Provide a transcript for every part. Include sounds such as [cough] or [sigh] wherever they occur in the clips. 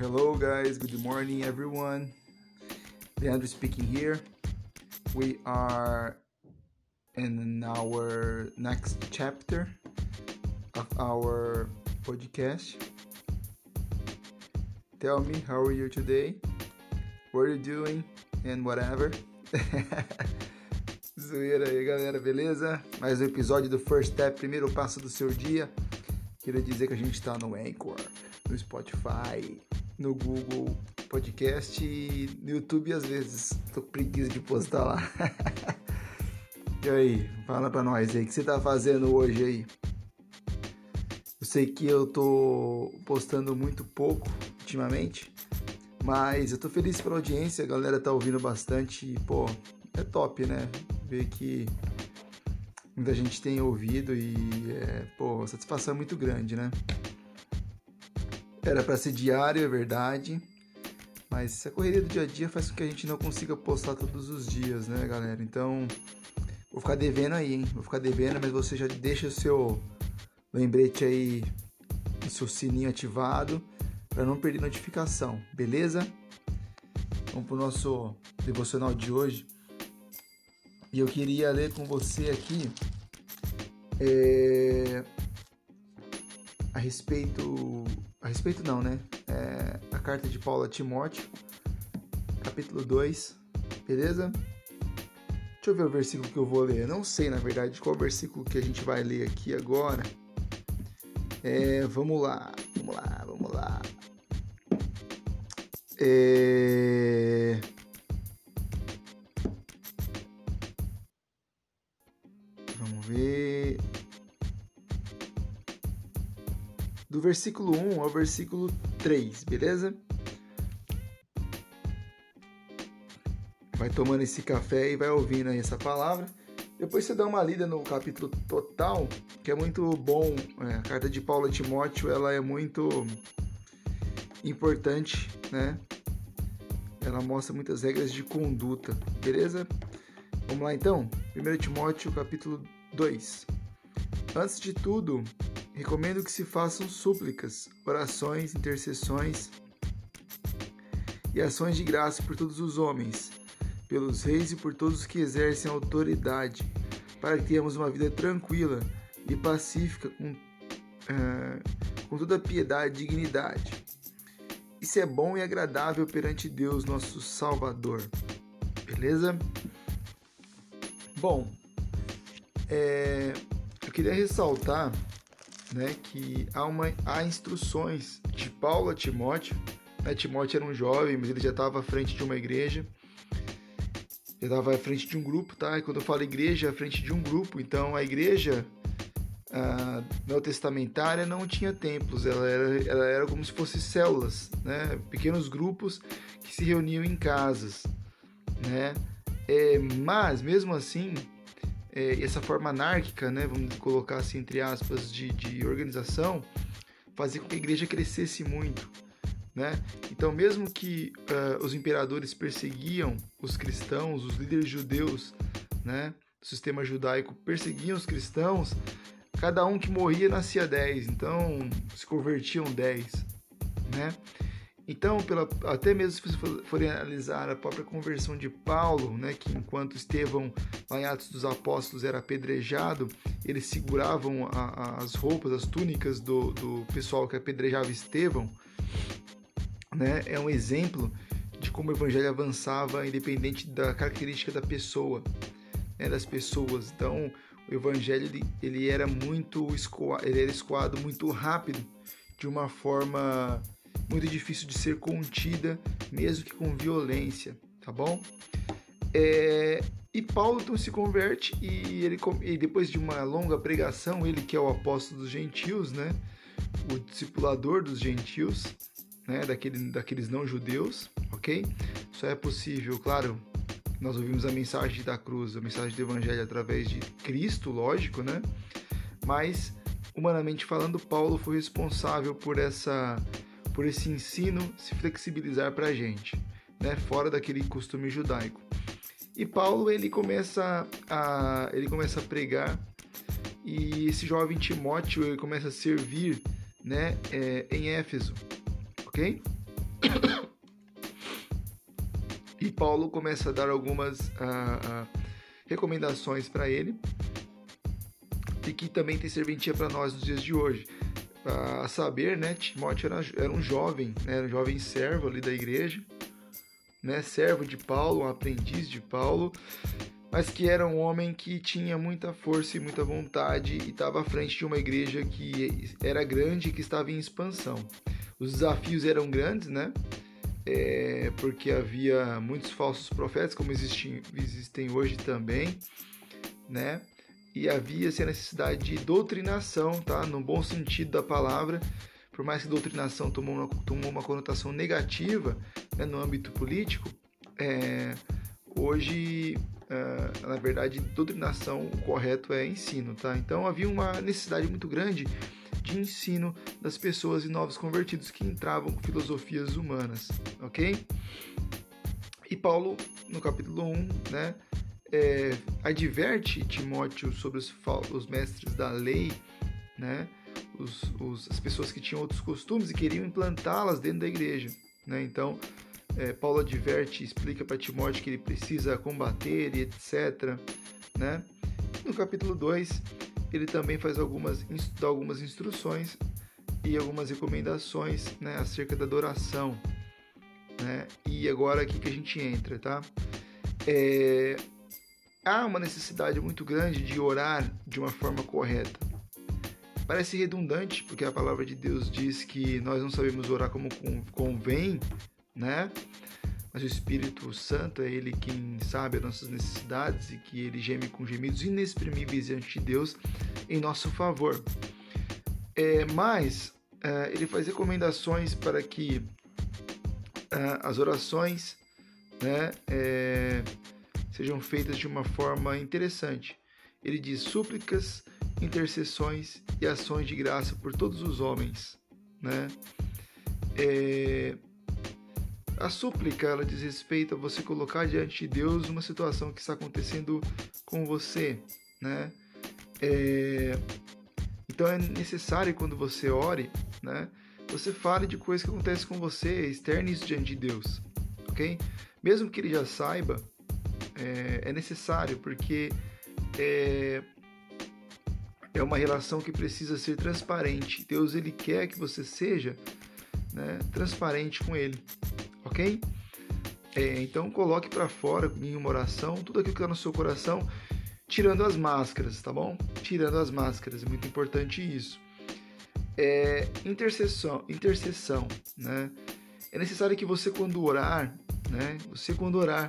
Hello, guys. Good morning, everyone. Leandro speaking here. We are in our next chapter of our podcast. Tell me, how are you today? What are you doing? And whatever. [laughs] Zoeira aí, galera, beleza? Mais um episódio do First Step, primeiro passo do seu dia. Queria dizer que a gente está no Anchor, no Spotify, no Google Podcast e no YouTube às vezes. Tô preguiça de postar lá. [laughs] e aí, fala pra nós aí, o que você tá fazendo hoje aí? Eu sei que eu tô postando muito pouco ultimamente, mas eu tô feliz pela audiência, a galera tá ouvindo bastante e, pô, é top, né? Ver que muita gente tem ouvido e, é, pô, satisfação é muito grande, né? Era para ser diário, é verdade. Mas a correria do dia a dia faz com que a gente não consiga postar todos os dias, né, galera? Então, vou ficar devendo aí, hein? Vou ficar devendo, mas você já deixa o seu lembrete aí, o seu sininho ativado para não perder notificação, beleza? Vamos pro nosso devocional de hoje. E eu queria ler com você aqui é, a respeito a respeito não, né? É a carta de Paulo a Timóteo, capítulo 2, beleza? Deixa eu ver o versículo que eu vou ler. Eu não sei, na verdade, qual versículo que a gente vai ler aqui agora. É, vamos lá, vamos lá, vamos lá. É... versículo 1 ao versículo 3, beleza? Vai tomando esse café e vai ouvindo aí essa palavra. Depois você dá uma lida no capítulo total, que é muito bom. É, a carta de Paulo a Timóteo ela é muito importante, né? Ela mostra muitas regras de conduta, beleza? Vamos lá então? 1 Timóteo capítulo 2. Antes de tudo, recomendo que se façam súplicas, orações, intercessões e ações de graça por todos os homens, pelos reis e por todos que exercem autoridade, para que tenhamos uma vida tranquila e pacífica com, uh, com toda piedade e dignidade. Isso é bom e agradável perante Deus, nosso Salvador. Beleza? Bom, é, eu queria ressaltar né, que há, uma, há instruções de Paulo a Timóteo. Né, Timóteo era um jovem, mas ele já estava à frente de uma igreja, já estava à frente de um grupo, tá? E quando eu falo igreja, à frente de um grupo, então a igreja a neotestamentária não tinha templos, ela era, ela era como se fossem células, né? pequenos grupos que se reuniam em casas. Né? É, mas, mesmo assim, é, essa forma anárquica, né, vamos colocar assim entre aspas, de, de organização, fazia com que a igreja crescesse muito. Né? Então, mesmo que uh, os imperadores perseguiam os cristãos, os líderes judeus né, do sistema judaico perseguiam os cristãos, cada um que morria nascia 10, então se convertiam 10. Né? Então, pela, até mesmo se você forem analisar a própria conversão de Paulo, né, que enquanto Estevão, lá em Atos dos Apóstolos, era apedrejado, eles seguravam a, a, as roupas, as túnicas do, do pessoal que apedrejava Estevão, né, é um exemplo de como o evangelho avançava independente da característica da pessoa, né, das pessoas. Então, o evangelho ele, ele era muito escoado, ele era escoado muito rápido, de uma forma muito difícil de ser contida, mesmo que com violência, tá bom? É, e Paulo então se converte e ele e depois de uma longa pregação, ele que é o apóstolo dos gentios, né? O discipulador dos gentios, né? Daquele, daqueles não judeus, ok? Só é possível, claro. Nós ouvimos a mensagem da cruz, a mensagem do evangelho através de Cristo, lógico, né? Mas humanamente falando, Paulo foi responsável por essa por esse ensino se flexibilizar para a gente, né, fora daquele costume judaico. E Paulo ele começa a ele começa a pregar e esse jovem Timóteo ele começa a servir, né, é, em Éfeso, ok? [coughs] E Paulo começa a dar algumas recomendações para ele e que também tem serventia para nós nos dias de hoje. A saber, né, Timóteo era, era um jovem, né, era um jovem servo ali da igreja, né, servo de Paulo, um aprendiz de Paulo, mas que era um homem que tinha muita força e muita vontade e estava à frente de uma igreja que era grande e que estava em expansão. Os desafios eram grandes, né? É, porque havia muitos falsos profetas, como existem, existem hoje também, né? E havia-se a necessidade de doutrinação, tá? No bom sentido da palavra, por mais que doutrinação tomou uma, tomou uma conotação negativa né, no âmbito político, é, hoje, é, na verdade, doutrinação, o correto é ensino, tá? Então havia uma necessidade muito grande de ensino das pessoas e novos convertidos que entravam com filosofias humanas, ok? E Paulo, no capítulo 1, né, é, adverte Timóteo sobre os, os, mestres da lei, né, os, os, as pessoas que tinham outros costumes e queriam implantá-las dentro da igreja. Né? Então, é, Paulo adverte, explica para Timóteo que ele precisa combater e etc. Né? No capítulo 2, ele também faz algumas, dá algumas instruções e algumas recomendações né, acerca da adoração. Né? E agora aqui que a gente entra, tá? É, há uma necessidade muito grande de orar de uma forma correta. Parece redundante, porque a palavra de Deus diz que nós não sabemos orar como convém, né? mas o Espírito Santo é ele quem sabe as nossas necessidades e que ele geme com gemidos inexprimíveis diante de Deus em nosso favor. É, mas é, ele faz recomendações para que é, as orações né, é, sejam feitas de uma forma interessante. Ele diz súplicas, intercessões e ações de graça por todos os homens. Né? É, a súplica ela diz respeito a você colocar diante de Deus uma situação que está acontecendo com você, né? É... Então é necessário quando você ore, né? Você fale de coisas que acontecem com você, externe isso diante de Deus, ok? Mesmo que ele já saiba, é, é necessário porque é, é uma relação que precisa ser transparente. Deus ele quer que você seja né, transparente com Ele ok? É, então coloque para fora em uma oração tudo aquilo que está no seu coração, tirando as máscaras, tá bom? Tirando as máscaras, é muito importante isso. É, intercessão, intercessão, né? É necessário que você quando orar, né? Você quando orar,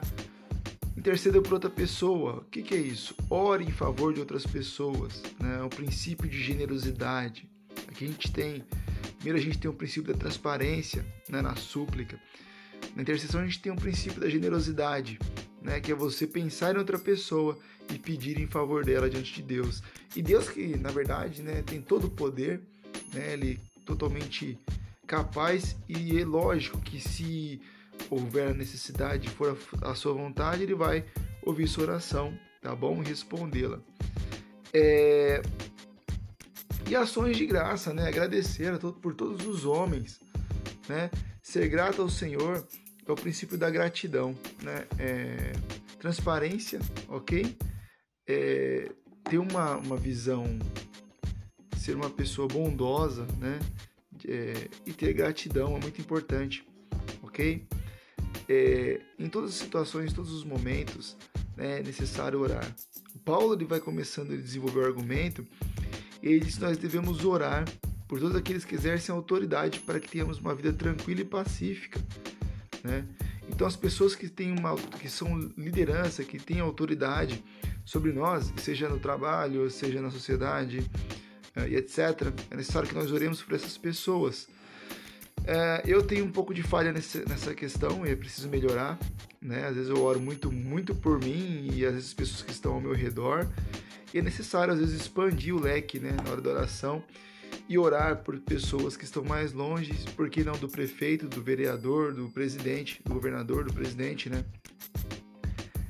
interceda por outra pessoa. O que, que é isso? Ore em favor de outras pessoas, né? O princípio de generosidade. Aqui a gente tem, primeiro a gente tem o princípio da transparência, né? Na súplica. Na intercessão a gente tem um princípio da generosidade, né, que é você pensar em outra pessoa e pedir em favor dela diante de Deus. E Deus que, na verdade, né, tem todo o poder, né, ele é totalmente capaz e é lógico que se houver necessidade, for a, sua vontade, ele vai ouvir sua oração, tá bom? Respondê-la. É... E ações de graça, né? Agradecer a todo, por todos os homens, né? Ser grato ao Senhor é o princípio da gratidão, né? É, transparência, ok? É, ter uma, uma visão, ser uma pessoa bondosa, né? É, e ter gratidão é muito importante, ok? É, em todas as situações, todos os momentos, né, é necessário orar. O Paulo ele vai começando a desenvolver o argumento e ele diz nós devemos orar por todos aqueles que exercem autoridade para que tenhamos uma vida tranquila e pacífica né? Então as pessoas que têm uma que são liderança, que têm autoridade sobre nós, seja no trabalho, seja na sociedade uh, e etc, é necessário que nós oremos por essas pessoas. Uh, eu tenho um pouco de falha nesse, nessa questão e é preciso melhorar, né? Às vezes eu oro muito, muito por mim e às vezes as pessoas que estão ao meu redor. E é necessário às vezes expandir o leque, né, na hora da oração e orar por pessoas que estão mais longe, por que não do prefeito, do vereador, do presidente, do governador, do presidente, né?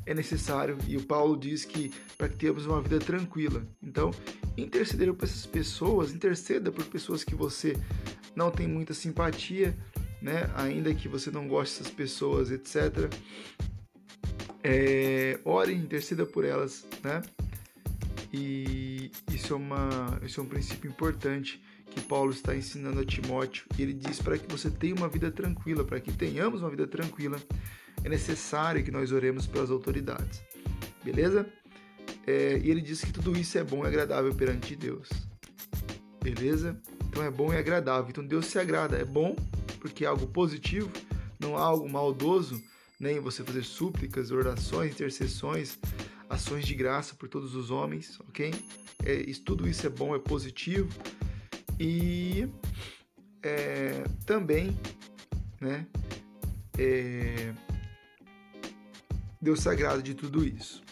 É necessário, e o Paulo diz que para que tenhamos uma vida tranquila. Então, interceder por essas pessoas, interceda por pessoas que você não tem muita simpatia, né? Ainda que você não goste dessas pessoas, etc. É, ore, interceda por elas, né? E isso é, uma, isso é um princípio importante que Paulo está ensinando a Timóteo. E ele diz para que você tenha uma vida tranquila, para que tenhamos uma vida tranquila, é necessário que nós oremos pelas autoridades. Beleza? É, e ele diz que tudo isso é bom e agradável perante Deus. Beleza? Então é bom e agradável. Então Deus se agrada. É bom porque é algo positivo, não há algo maldoso, nem você fazer súplicas, orações, intercessões, ações de graça por todos os homens, ok? É, isso, tudo isso é bom, é positivo. E é, também, né? É, Deus sagrado de tudo isso.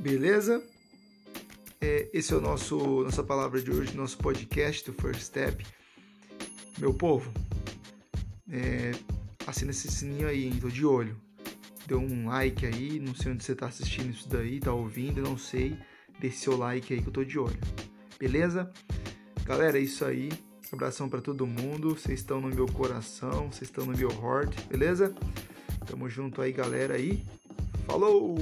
Beleza? É, esse é o nosso nossa palavra de hoje, nosso podcast do First Step. Meu povo, é, assina esse sininho aí, hein? Tô de olho. Dê um like aí, não sei onde você tá assistindo isso daí, tá ouvindo, não sei. Deixe seu like aí que eu tô de olho. Beleza? Galera, é isso aí. Abração para todo mundo. Vocês estão no meu coração, vocês estão no meu heart, beleza? Tamo junto aí, galera aí. Falou!